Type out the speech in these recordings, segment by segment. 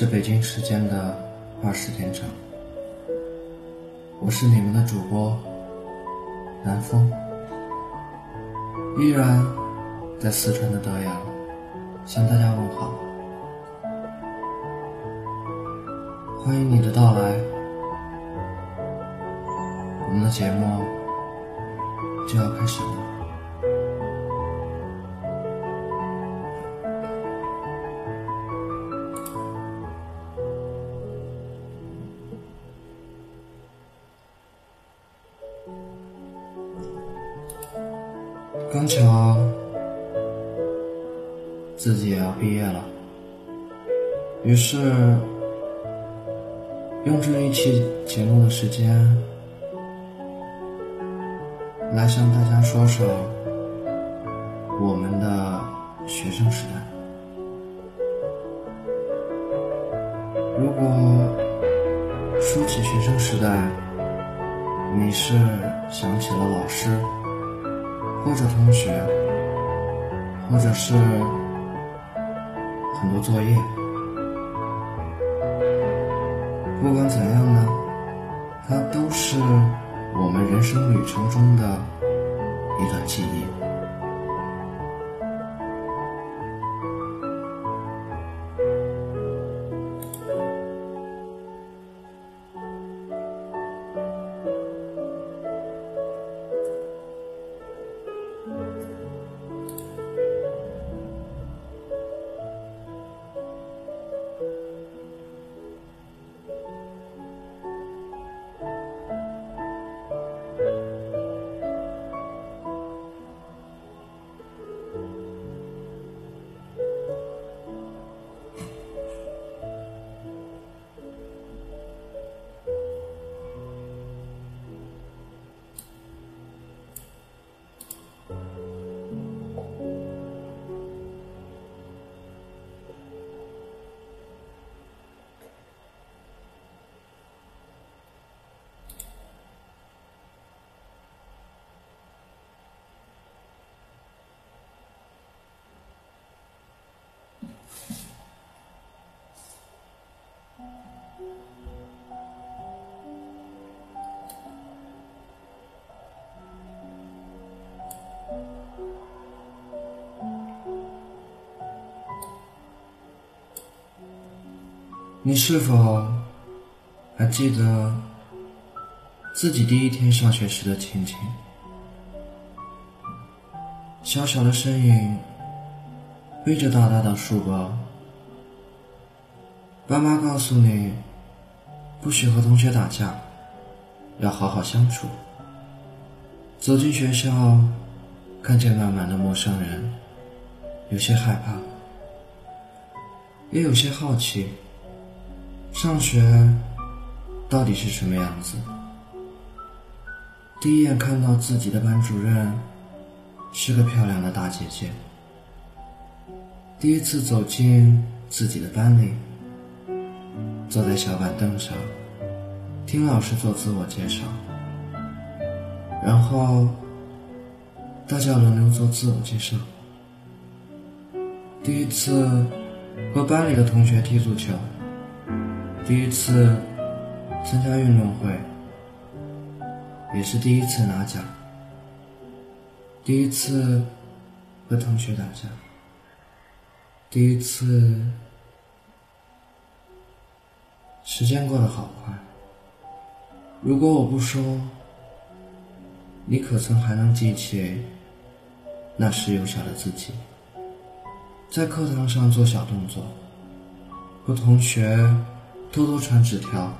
是北京时间的二十点整，我是你们的主播南风，依然在四川的德阳向大家问好，欢迎你的到来，我们的节目就要开始了。刚巧自己也要毕业了，于是用这一期节目的时间来向大家说说我们的学生时代。如果说起学生时代，你是想起了老师？或者同学，或者是很多作业，不管怎样呢，它都是我们人生旅程中的一段记忆。你是否还记得自己第一天上学时的情景？小小的身影背着大大的书包，爸妈告诉你不许和同学打架，要好好相处。走进学校，看见满满的陌生人，有些害怕，也有些好奇。上学到底是什么样子？第一眼看到自己的班主任是个漂亮的大姐姐。第一次走进自己的班里，坐在小板凳上，听老师做自我介绍，然后大家轮流做自我介绍。第一次和班里的同学踢足球。第一次参加运动会，也是第一次拿奖。第一次和同学打架，第一次，时间过得好快。如果我不说，你可曾还能记起那时幼小的自己？在课堂上做小动作，和同学。偷偷传纸条，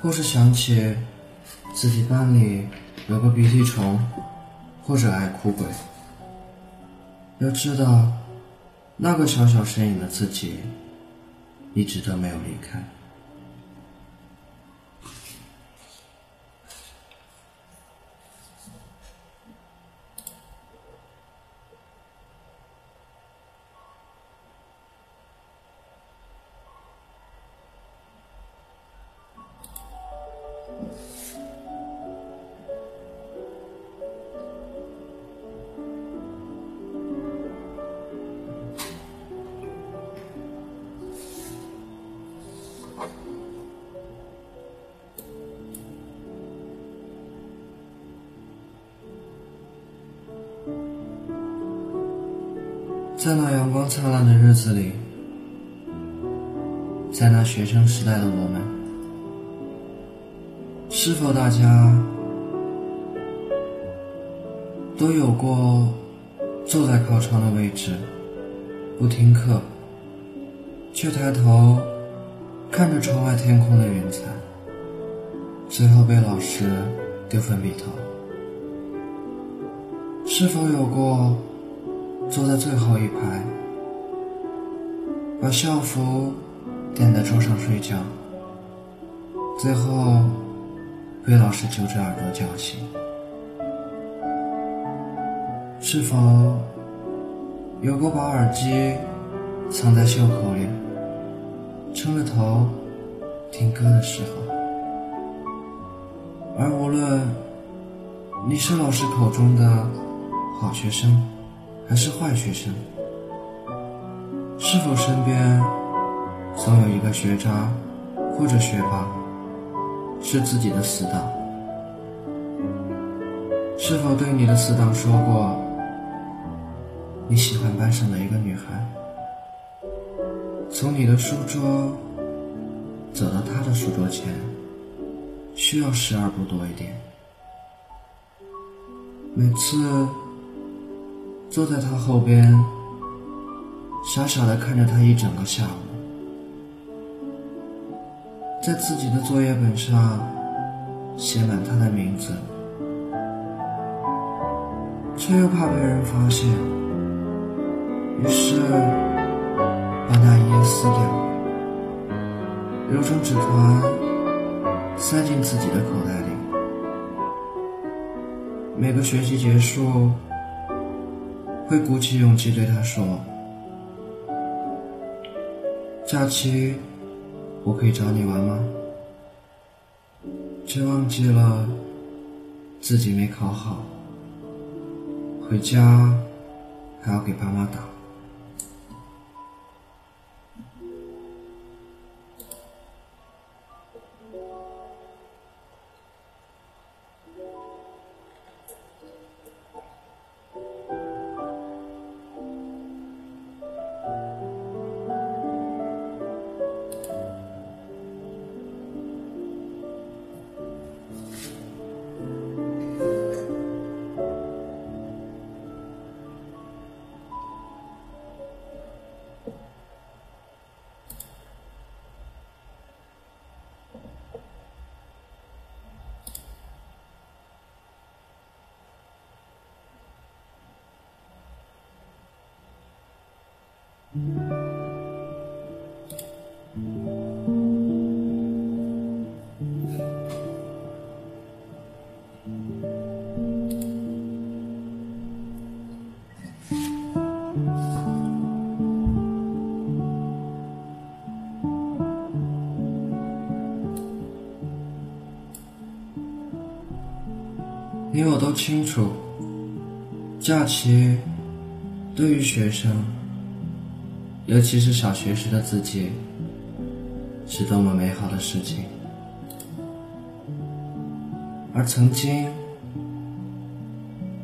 或是想起自己班里有个鼻涕虫，或者爱哭鬼。要知道，那个小小身影的自己，一直都没有离开。在那阳光灿烂的日子里，在那学生时代的我们，是否大家都有过坐在靠窗的位置，不听课，却抬头看着窗外天空的云彩，最后被老师丢粉笔头？是否有过？坐在最后一排，把校服垫在桌上睡觉，最后被老师揪着耳朵叫醒。是否有过把耳机藏在袖口里，撑着头听歌的时候？而无论你是老师口中的好学生。还是坏学生？是否身边总有一个学渣或者学霸是自己的死党？是否对你的死党说过你喜欢班上的一个女孩？从你的书桌走到她的书桌前，需要十二步多一点。每次。坐在他后边，傻傻的看着他一整个下午，在自己的作业本上写满他的名字，却又怕被人发现，于是把那一页撕掉，揉成纸团，塞进自己的口袋里。每个学期结束。会鼓起勇气对他说：“假期我可以找你玩吗？”却忘记了自己没考好，回家还要给爸妈打。都清楚，假期对于学生，尤其是小学时的自己，是多么美好的事情。而曾经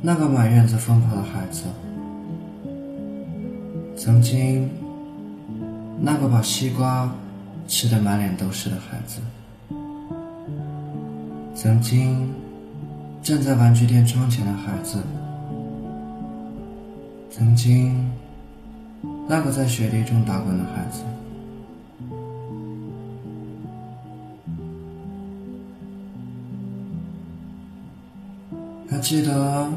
那个满院子疯跑的孩子，曾经那个把西瓜吃得满脸都是的孩子，曾经。站在玩具店窗前的孩子，曾经那个在雪地中打滚的孩子，还记得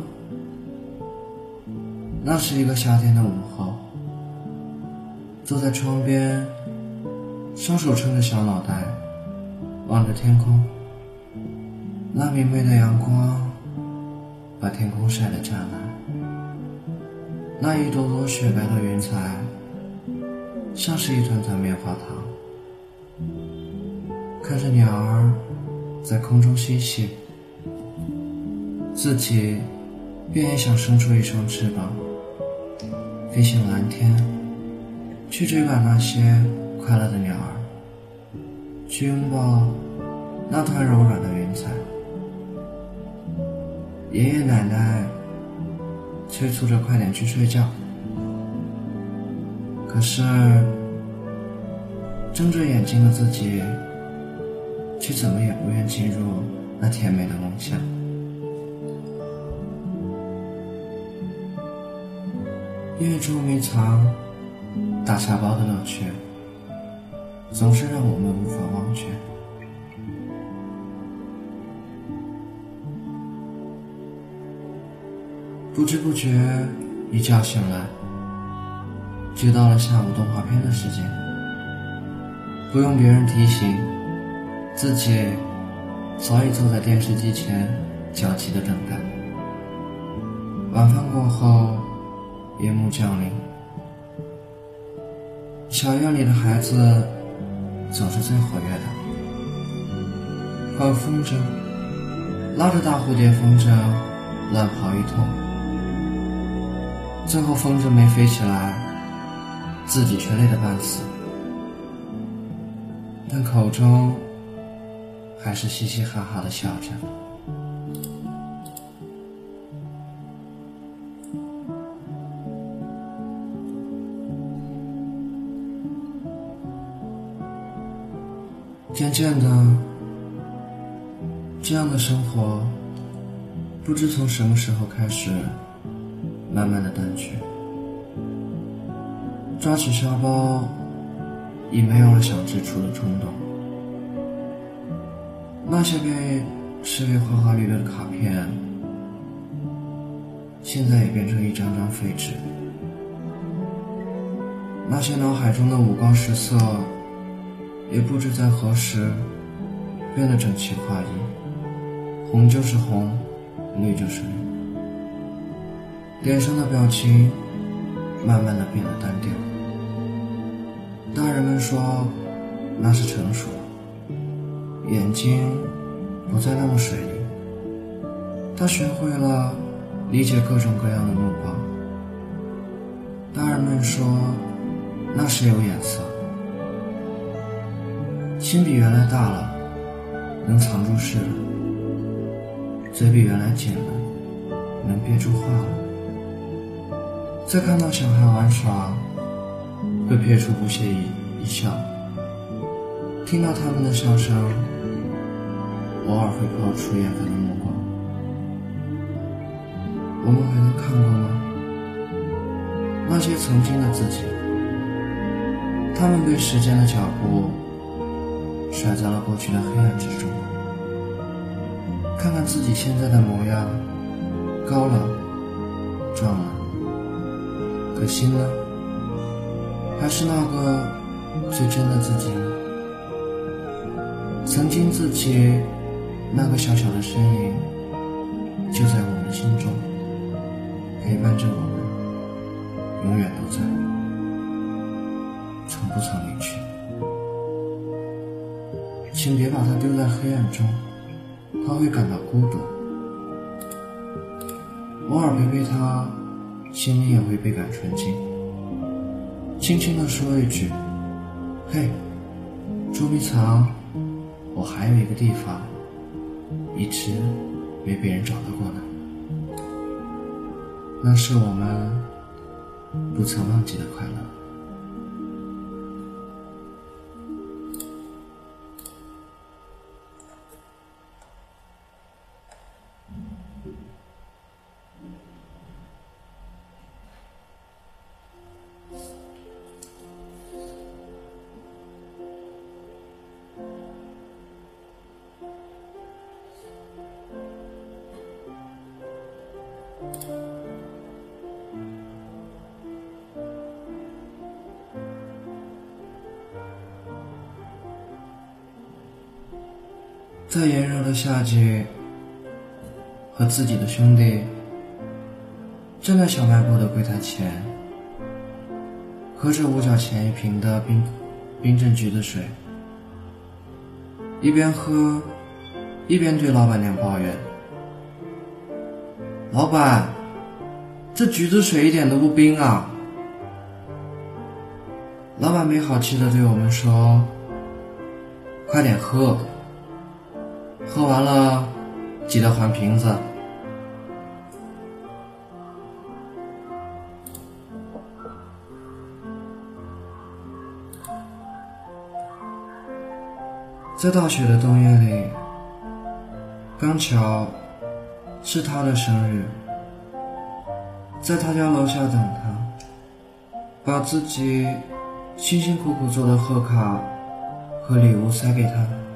那是一个夏天的午后，坐在窗边，双手撑着小脑袋，望着天空。那明媚的阳光把天空晒得湛蓝，那一朵朵雪白的云彩像是一团团棉花糖。看着鸟儿在空中嬉戏，自己便也想伸出一双翅膀，飞向蓝天，去追赶那些快乐的鸟儿，去拥抱那团柔软的云彩。爷爷奶奶催促着快点去睡觉，可是睁着眼睛的自己，却怎么也不愿进入那甜美的梦乡。因为捉迷藏、打沙包的乐趣，总是让我们无法忘却。不知不觉，一觉醒来，就到了下午动画片的时间。不用别人提醒，自己早已坐在电视机前，焦急的等待。晚饭过后，夜幕降临，小院里的孩子总是最活跃的，放风筝，拉着大蝴蝶风筝乱跑一通。最后风筝没飞起来，自己却累得半死，但口中还是嘻嘻哈哈的笑着。渐渐的，这样的生活不知从什么时候开始。慢慢的淡去，抓起沙包，已没有了想支出的冲动。那些被视为花花绿绿的卡片，现在也变成一张张废纸。那些脑海中的五光十色，也不知在何时变得整齐划一，红就是红，绿就是绿。脸上的表情慢慢的变得单调。大人们说那是成熟，眼睛不再那么水灵。他学会了理解各种各样的目光。大人们说那是有眼色。心比原来大了，能藏住事了。嘴比原来紧了，能憋住话了。再看到小孩玩耍，会撇出不屑一一笑；听到他们的笑声，偶尔会抛出厌烦的目光。我们还能看过吗？那些曾经的自己，他们被时间的脚步甩在了过去的黑暗之中。看看自己现在的模样，高了，壮了。可心呢？还是那个最真的自己吗？曾经自己那个小小的身影，就在我们心中，陪伴着我们，永远都在，从不曾离去。请别把它丢在黑暗中，他会感到孤独。偶尔陪陪他。心里也会倍感纯净，轻轻地说一句：“嘿，捉迷藏，我还有一个地方，一直没被人找到过呢。那是我们不曾忘记的快乐。”在炎热的夏季，和自己的兄弟站在小卖部的柜台前，喝着五角钱一瓶的冰冰镇橘子水，一边喝一边对老板娘抱怨：“老板，这橘子水一点都不冰啊！”老板没好气的对我们说：“快点喝。”喝完了，记得还瓶子。在大雪的冬夜里，刚巧是他的生日。在他家楼下等他，把自己辛辛苦苦做的贺卡和礼物塞给他。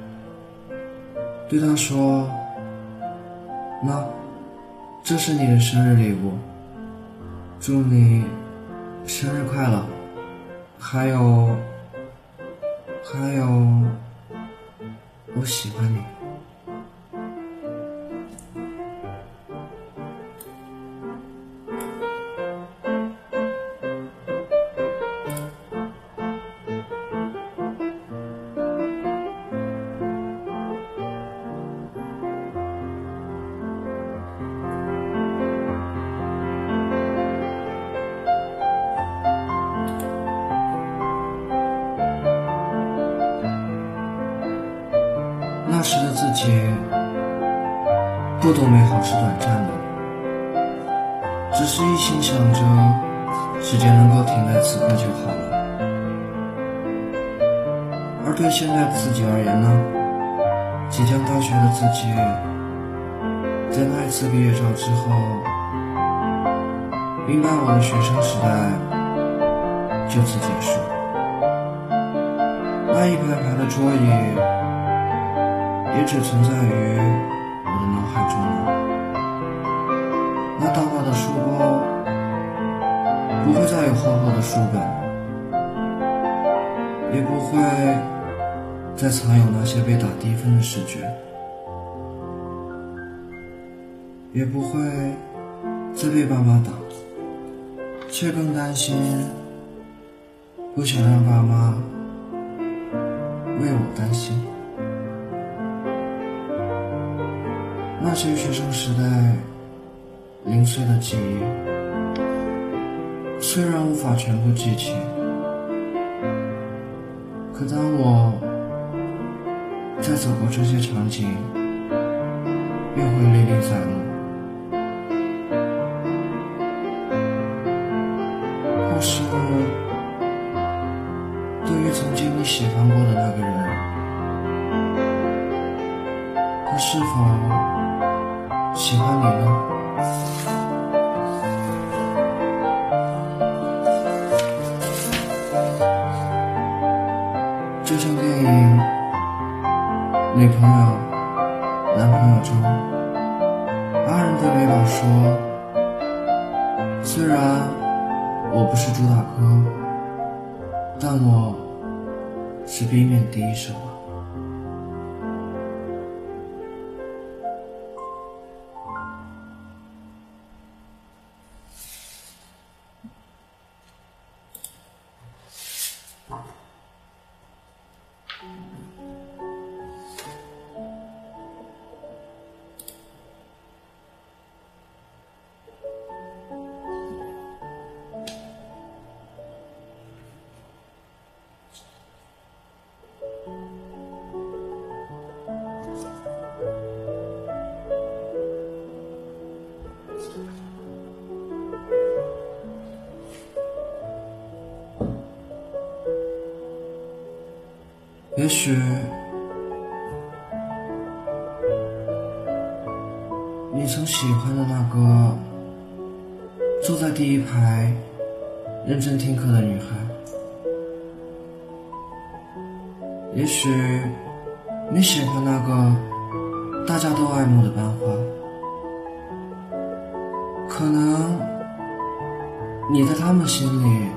对他说：“妈，这是你的生日礼物，祝你生日快乐。”还有，还有，我喜欢你。不懂美好是短暂的，只是一心想着时间能够停在此刻就好了。而对现在的自己而言呢，即将大学的自己，在那一次毕业照之后，明白我的学生时代就此结束。那一排排的桌椅。也只存在于中了。那大大的书包不会再有厚厚的书本，也不会再藏有那些被打低分的试卷，也不会再被爸妈打，却更担心，不想让爸妈为我担心。那些学生时代零碎的记忆，虽然无法全部记起，可当我再走过这些场景，便会历历在目。也许你曾喜欢的那个坐在第一排认真听课的女孩，也许你喜欢那个大家都爱慕的班花，可能你在他们心里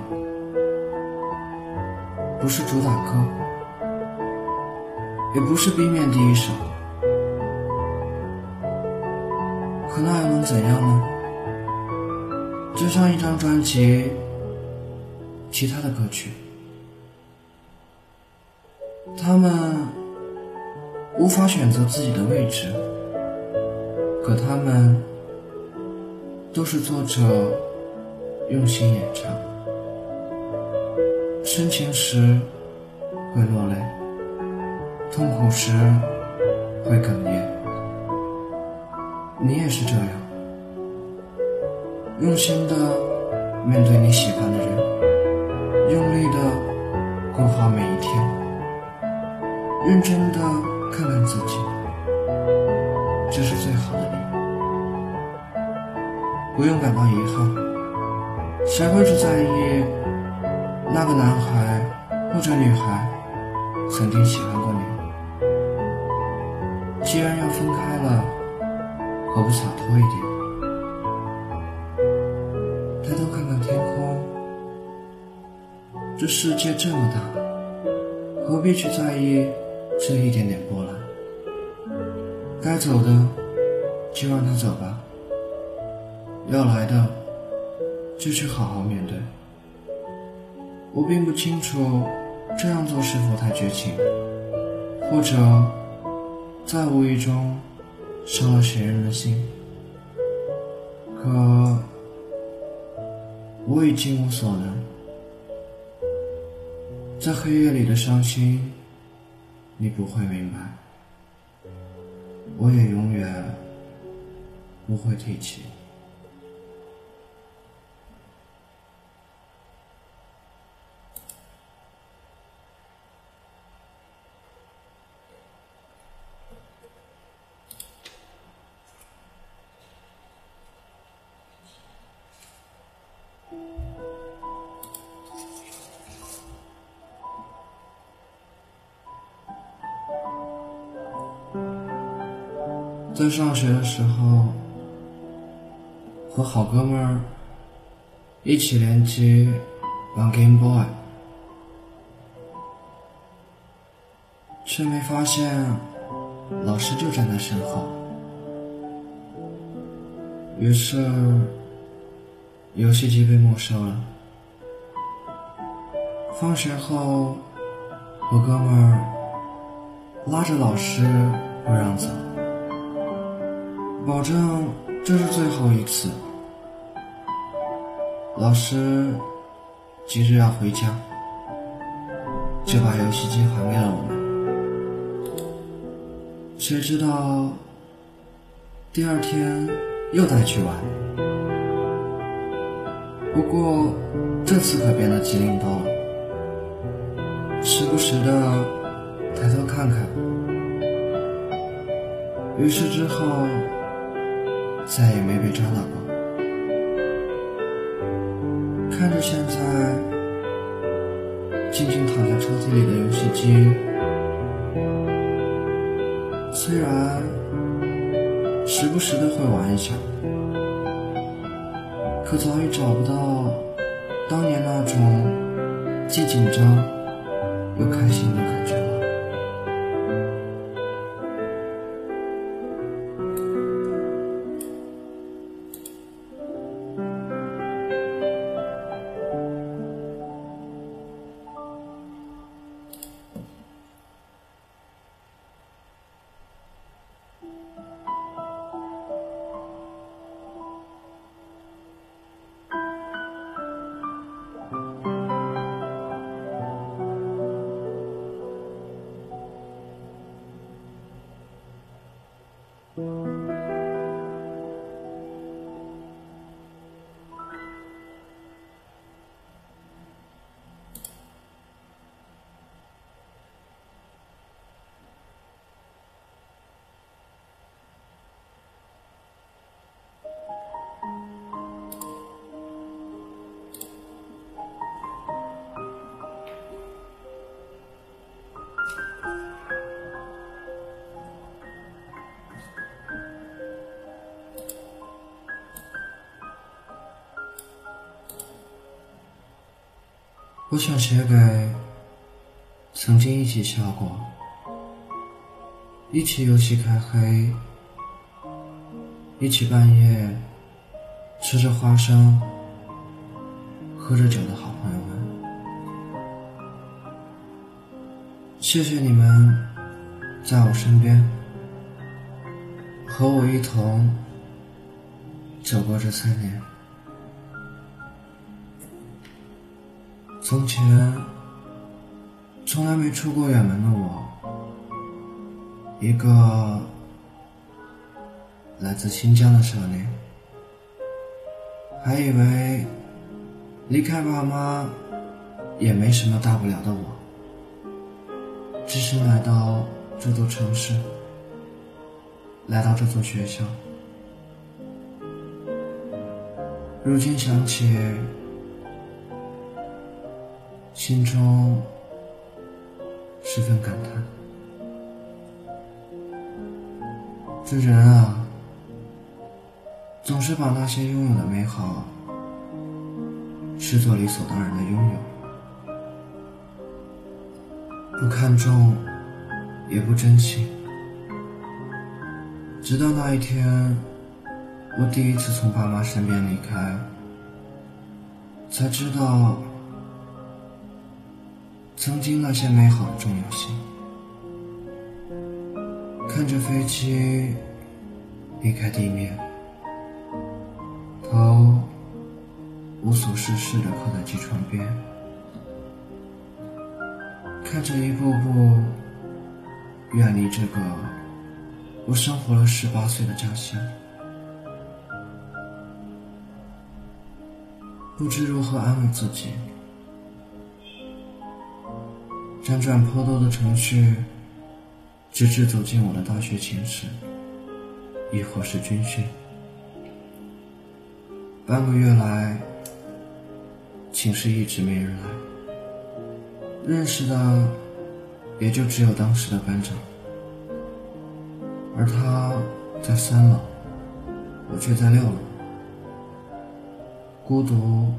不是主打歌。也不是 B 面第一首，可那又能怎样呢？就像一张专辑，其他的歌曲，他们无法选择自己的位置，可他们都是作者用心演唱，深情时会落泪。痛苦时会哽咽，你也是这样，用心的面对你喜欢的人，用力的过好每一天，认真的看看自己，这是最好的你。不用感到遗憾，谁会去在意那个男孩或者女孩曾经喜欢过你？既然要分开了，何不洒脱一点？抬头看看天空，这世界这么大，何必去在意这一点点波澜？该走的就让他走吧。要来的，就去好好面对。我并不清楚这样做是否太绝情，或者在无意中伤了谁人的心。可我已经无所能，在黑夜里的伤心，你不会明白，我也永远不会提起。上学的时候，和好哥们儿一起联机玩 Game Boy，却没发现老师就站在身后。于是，游戏机被没收了。放学后，我哥们儿拉着老师不让走。保证这是最后一次。老师急着要回家，就把游戏机还给了我们。谁知道第二天又带去玩，不过这次可变得机灵多了，时不时的抬头看看。于是之后。再也没被抓到过。看着现在静静躺在抽屉里的游戏机，虽然时不时的会玩一下，可早已找不到当年那种既紧张又开心的感觉。我想写给曾经一起笑过、一起游戏开黑、一起半夜吃着花生、喝着酒的好朋友们。谢谢你们在我身边，和我一同走过这三年。从前，从来没出过远门的我，一个来自新疆的少年，还以为离开爸妈也没什么大不了的我，只身来到这座城市，来到这座学校。如今想起，心中十分感叹。这人啊，总是把那些拥有的美好视作理所当然的拥有，不看重，也不珍惜。直到那一天。我第一次从爸妈身边离开，才知道曾经那些美好的重要性。看着飞机离开地面，头无所事事的靠在机床边，看着一步步远离这个我生活了十八岁的家乡。不知如何安慰自己，辗转颇多的城市，直至走进我的大学寝室，亦或是军训。半个月来，寝室一直没人来，认识的也就只有当时的班长，而他在三楼，我却在六楼。孤独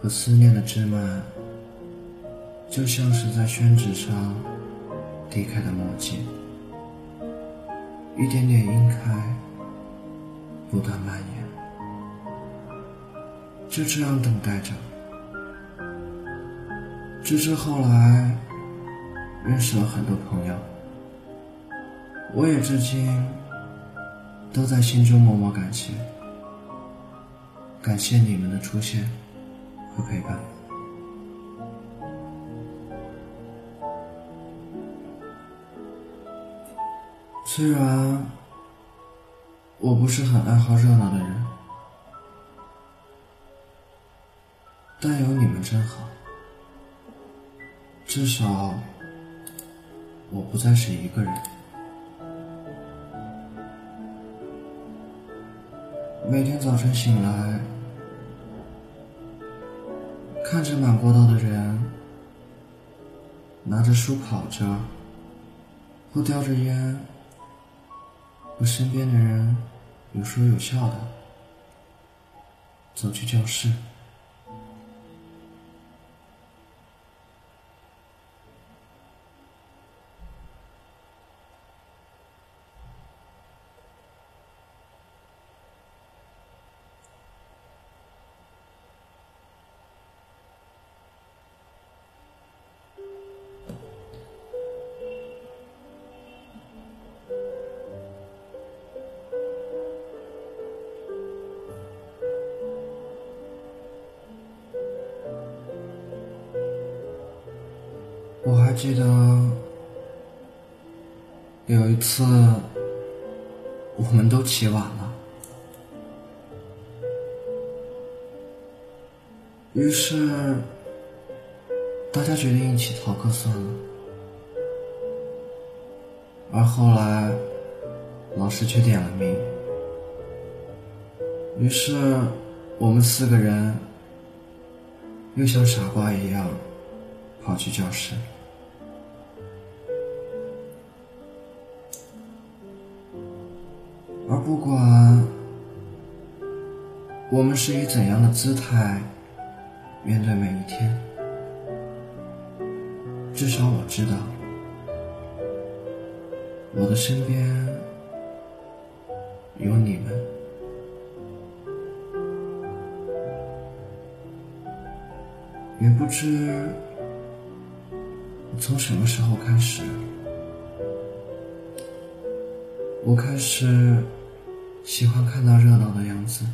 和思念的枝蔓，就像是在宣纸上滴开的墨迹，一点点晕开，不断蔓延。就这样等待着，直至后来认识了很多朋友，我也至今都在心中默默感谢。感谢你们的出现和陪伴。虽然我不是很爱好热闹的人，但有你们真好。至少我不再是一个人。每天早晨醒来。看着满过道的人，拿着书跑着，或叼着烟，和身边的人有说有笑的，走去教室。记得有一次，我们都起晚了，于是大家决定一起逃课算了。而后来老师却点了名，于是我们四个人又像傻瓜一样跑去教室。而不管我们是以怎样的姿态面对每一天，至少我知道，我的身边有你们。也不知从什么时候开始。我开始喜欢看到热闹的样子，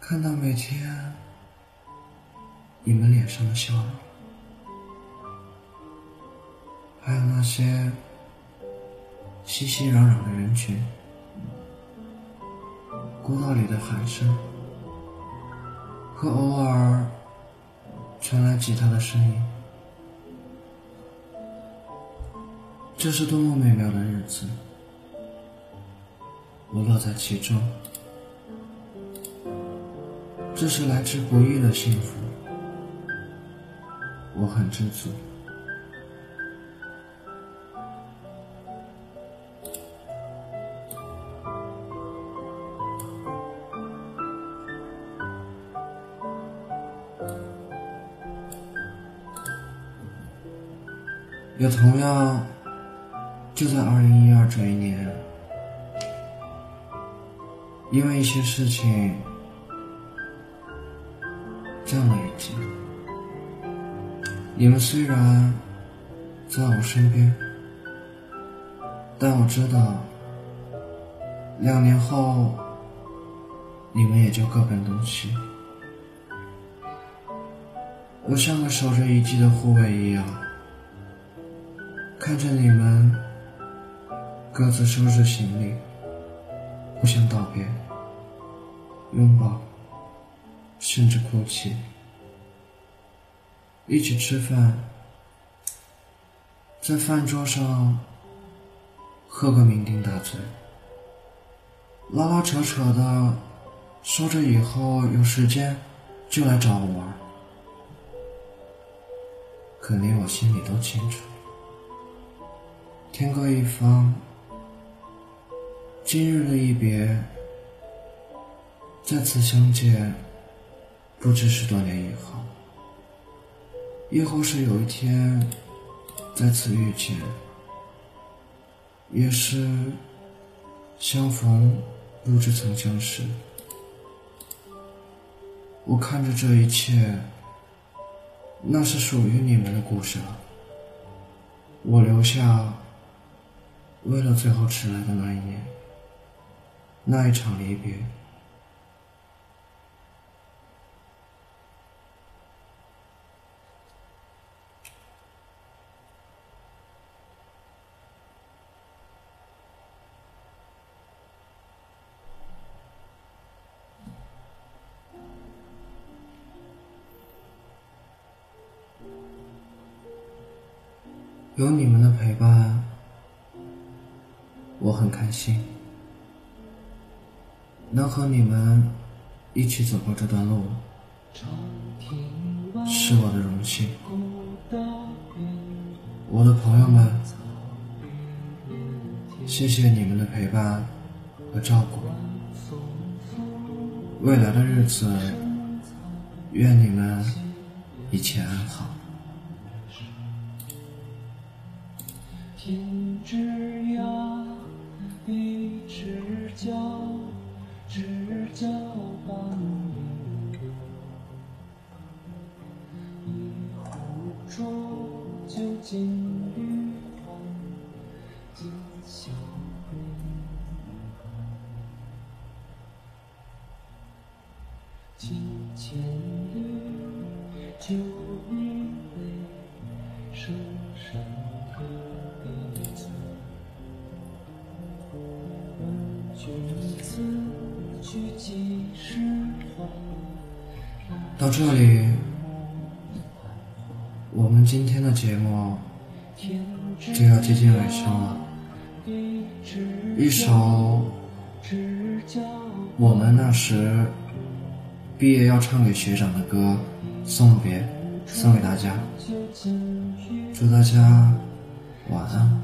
看到每天你们脸上的笑容，还有那些熙熙攘攘的人群，过道里的喊声，和偶尔传来吉他的声音。这是多么美妙的日子，我乐在其中。这是来之不易的幸福，我很知足。也同样，就在二零一二这一年，因为一些事情降了一级。你们虽然在我身边，但我知道，两年后你们也就各奔东西。我像个守着遗迹的护卫一样。看着你们各自收拾行李，互相道别、拥抱，甚至哭泣，一起吃饭，在饭桌上喝个酩酊大醉，拉拉扯扯的说着以后有时间就来找我玩，可连我心里都清楚。天各一方，今日的一别，再次相见，不知是多年以后，亦或是有一天再次遇见，也是相逢不知曾相识。我看着这一切，那是属于你们的故事了。我留下。为了最后迟来的那一年，那一场离别，和你们一起走过这段路，是我的荣幸。我的朋友们，谢谢你们的陪伴和照顾。未来的日子，愿你们一切安好。节目就要接近尾声了。一首我们那时毕业要唱给学长的歌《送别》，送给大家。祝大家晚安，